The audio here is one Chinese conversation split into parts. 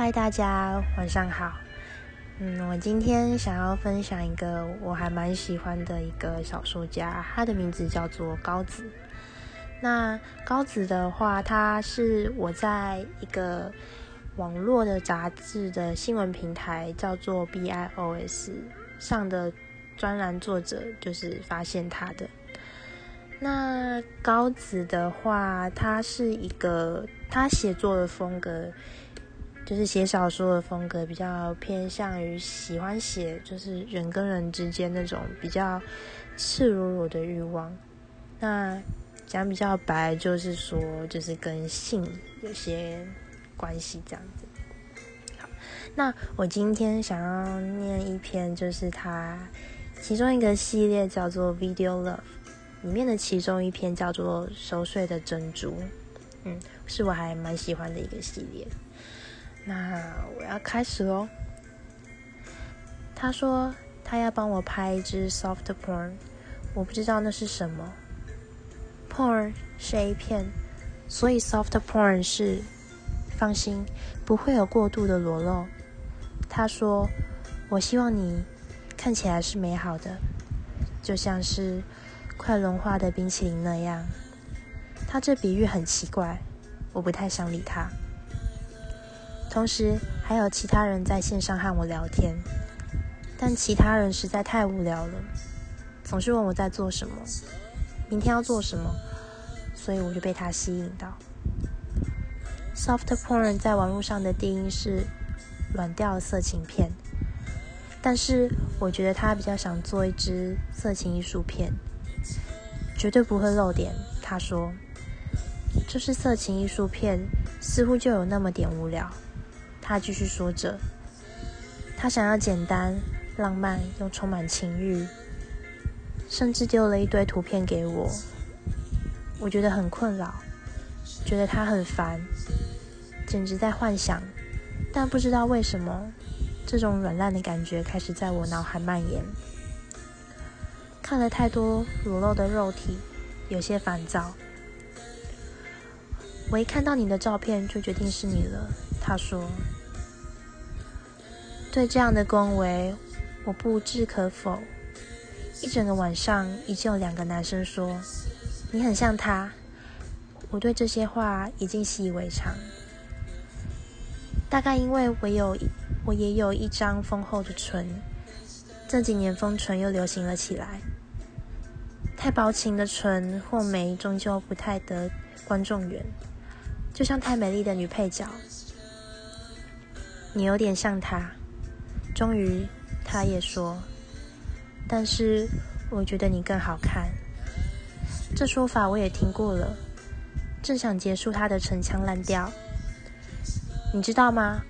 嗨，大家晚上好。嗯，我今天想要分享一个我还蛮喜欢的一个小说家，他的名字叫做高子。那高子的话，他是我在一个网络的杂志的新闻平台叫做 BIOS 上的专栏作者，就是发现他的。那高子的话，他是一个他写作的风格。就是写小说的风格比较偏向于喜欢写，就是人跟人之间那种比较赤裸裸的欲望。那讲比较白，就是说，就是跟性有些关系这样子。好，那我今天想要念一篇，就是他其中一个系列叫做《Video Love》里面的其中一篇叫做《熟睡的珍珠》。嗯，是我还蛮喜欢的一个系列。那我要开始喽。他说他要帮我拍一支 soft porn，我不知道那是什么。porn 是 A 片，所以 soft porn 是放心不会有过度的裸露。他说我希望你看起来是美好的，就像是快融化的冰淇淋那样。他这比喻很奇怪，我不太想理他。同时还有其他人在线上和我聊天，但其他人实在太无聊了，总是问我在做什么，明天要做什么，所以我就被他吸引到。Soft porn 在网络上的定义是软调色情片，但是我觉得他比较想做一支色情艺术片，绝对不会漏点。他说，这是色情艺术片，似乎就有那么点无聊。他继续说着，他想要简单、浪漫又充满情欲，甚至丢了一堆图片给我。我觉得很困扰，觉得他很烦，简直在幻想。但不知道为什么，这种软烂的感觉开始在我脑海蔓延。看了太多裸露的肉体，有些烦躁。我一看到你的照片，就决定是你了。他说。对这样的恭维，我不置可否。一整个晚上，已经有两个男生说你很像他。我对这些话已经习以为常。大概因为我有，我也有一张丰厚的唇。这几年丰唇又流行了起来。太薄情的唇或眉，终究不太得观众缘。就像太美丽的女配角，你有点像她。终于，他也说：“但是我觉得你更好看。”这说法我也听过了。正想结束他的陈腔滥调，你知道吗？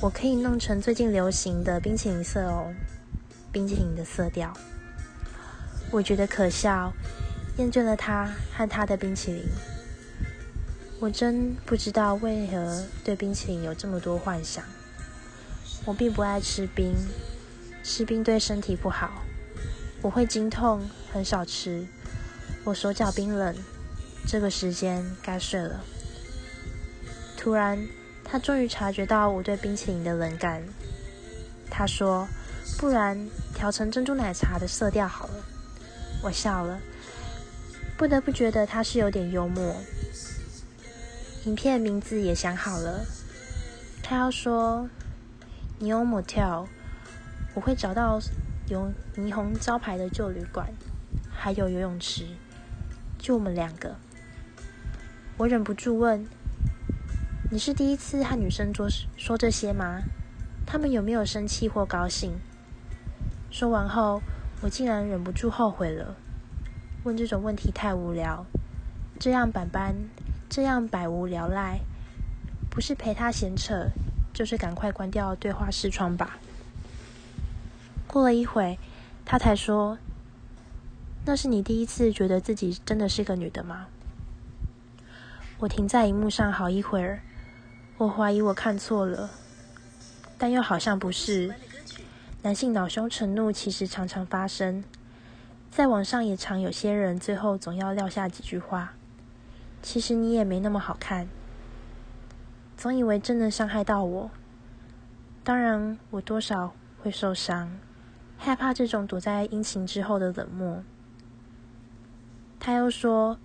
我可以弄成最近流行的冰淇淋色哦，冰淇淋的色调。我觉得可笑，厌倦了他和他的冰淇淋。我真不知道为何对冰淇淋有这么多幻想。我并不爱吃冰，吃冰对身体不好，我会经痛，很少吃。我手脚冰冷，这个时间该睡了。突然，他终于察觉到我对冰淇淋的冷感。他说：“不然调成珍珠奶茶的色调好了。”我笑了，不得不觉得他是有点幽默。影片名字也想好了，他要说。尼欧 motel，我会找到有霓虹招牌的旧旅馆，还有游泳池，就我们两个。我忍不住问：“你是第一次和女生说说这些吗？他们有没有生气或高兴？”说完后，我竟然忍不住后悔了。问这种问题太无聊，这样百般，这样百无聊赖，不是陪他闲扯。就是赶快关掉对话视窗吧。过了一会，他才说：“那是你第一次觉得自己真的是个女的吗？”我停在荧幕上好一会儿，我怀疑我看错了，但又好像不是。男性恼羞成怒其实常常发生，在网上也常有些人最后总要撂下几句话：“其实你也没那么好看。”总以为真能伤害到我，当然，我多少会受伤，害怕这种躲在阴晴之后的冷漠。他又说，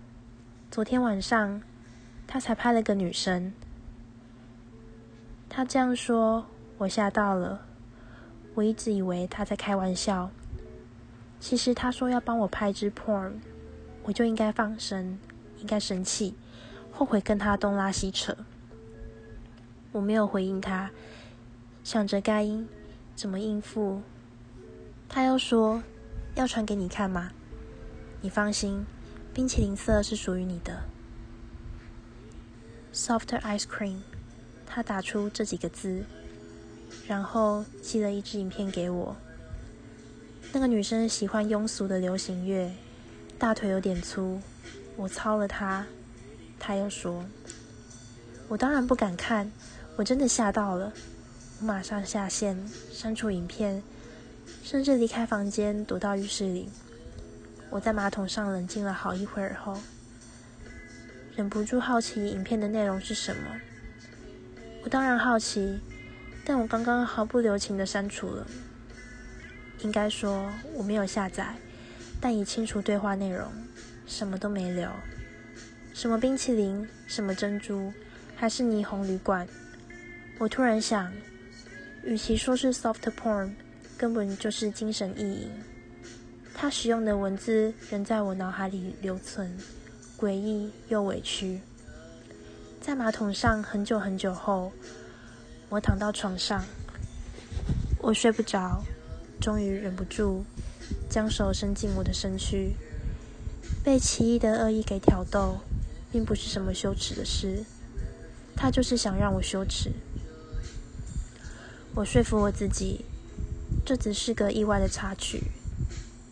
昨天晚上他才拍了个女生。他这样说，我吓到了。我一直以为他在开玩笑，其实他说要帮我拍支 porn，我就应该放生，应该生气，后悔跟他东拉西扯。我没有回应他，想着该应怎么应付。他又说要传给你看吗？你放心，冰淇淋色是属于你的，softer ice cream。他打出这几个字，然后寄了一支影片给我。那个女生喜欢庸俗的流行乐，大腿有点粗，我操了她。他又说：“我当然不敢看，我真的吓到了。”我马上下线，删除影片，甚至离开房间，躲到浴室里。我在马桶上冷静了好一会儿后，忍不住好奇影片的内容是什么。我当然好奇，但我刚刚毫不留情的删除了。应该说我没有下载，但已清除对话内容，什么都没留。什么冰淇淋，什么珍珠，还是霓虹旅馆？我突然想，与其说是 soft porn，根本就是精神意淫。他使用的文字仍在我脑海里留存，诡异又委屈。在马桶上很久很久后，我躺到床上，我睡不着，终于忍不住将手伸进我的身躯。被奇异的恶意给挑逗，并不是什么羞耻的事，他就是想让我羞耻。我说服我自己，这只是个意外的插曲，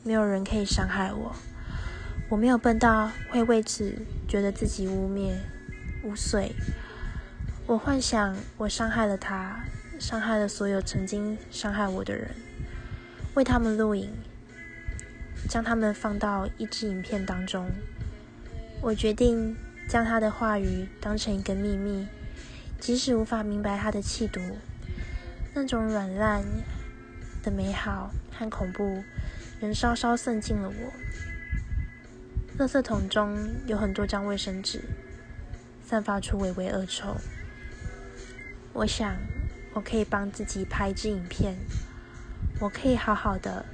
没有人可以伤害我，我没有笨到会为此觉得自己污蔑。五岁，我幻想我伤害了他，伤害了所有曾经伤害我的人，为他们录影，将他们放到一支影片当中。我决定将他的话语当成一个秘密，即使无法明白他的气度，那种软烂的美好和恐怖，仍稍稍渗进了我。垃圾桶中有很多张卫生纸。散发出微微恶臭。我想，我可以帮自己拍一支影片，我可以好好的，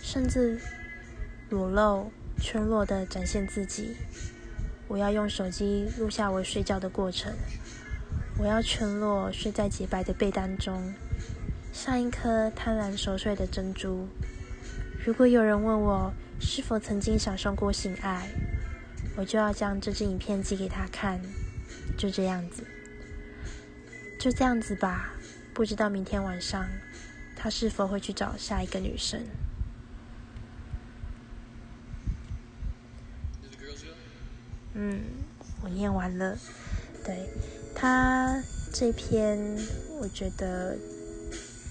甚至裸露、全裸的展现自己。我要用手机录下我睡觉的过程，我要全裸睡在洁白的被单中，像一颗贪婪熟睡的珍珠。如果有人问我是否曾经享受过性爱，我就要将这支影片寄给他看，就这样子，就这样子吧。不知道明天晚上他是否会去找下一个女生。嗯，我念完了。对他这篇，我觉得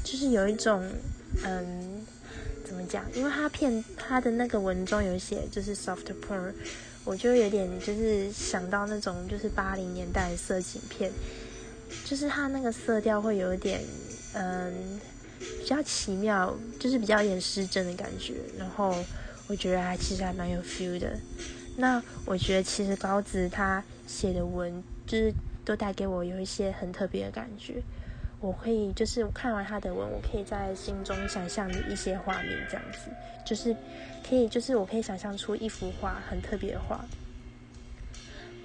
就是有一种，嗯，怎么讲？因为他片他的那个文中有写，就是 soft porn。我就有点就是想到那种就是八零年代的色情片，就是它那个色调会有点嗯比较奇妙，就是比较有点失真的感觉。然后我觉得还其实还蛮有 feel 的。那我觉得其实高子他写的文就是都带给我有一些很特别的感觉。我可以就是看完他的文，我可以在心中想象一些画面，这样子就是可以，就是我可以想象出一幅画，很特别的画。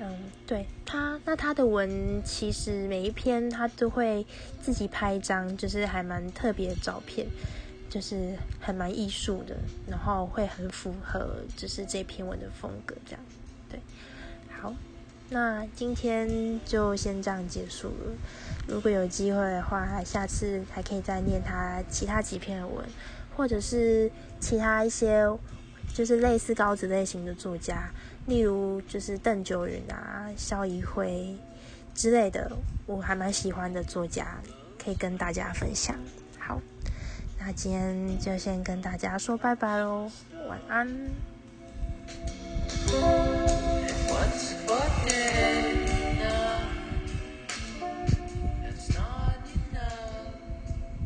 嗯，对他，那他的文其实每一篇他都会自己拍一张，就是还蛮特别的照片，就是还蛮艺术的，然后会很符合就是这篇文的风格，这样，那今天就先这样结束了。如果有机会的话，下次还可以再念他其他几篇文，或者是其他一些就是类似高子类型的作家，例如就是邓九云啊、萧怡辉之类的，我还蛮喜欢的作家，可以跟大家分享。好，那今天就先跟大家说拜拜喽，晚安。Yeah.